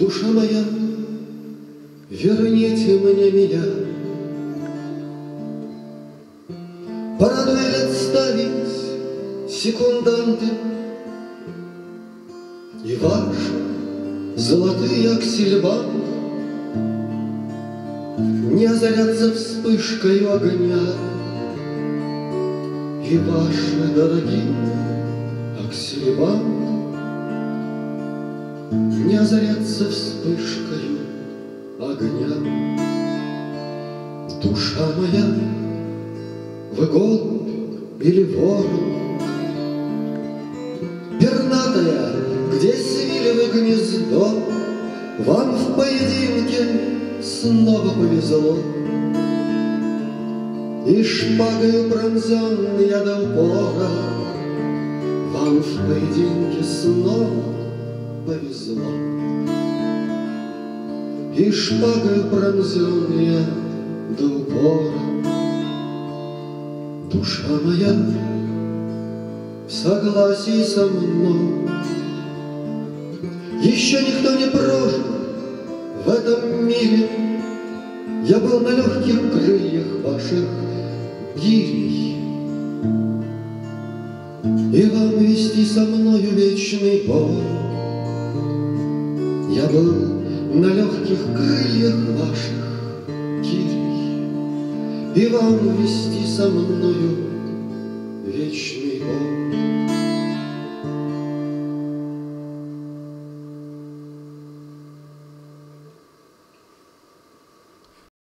Душа моя, верните мне меня. Порадует отставить секунданты И ваш золотые аксельбанты Не озарятся вспышкой огня И ваши дорогие аксельбанты Не озарятся вспышкой огня. Душа моя, вы голубь или ворон, Пернатая, где свили вы гнездо, Вам в поединке снова повезло. И шпагою пронзенный я до упора, Вам в поединке снова повезло. И шпагою пронзенный я до упора, Душа моя в согласии со мной. Еще никто не прожил в этом мире. Я был на легких крыльях ваших гирей. И вам вести со мною вечный бой. Я был на легких крыльях ваших гирей. И вам вести со мною вечный бой.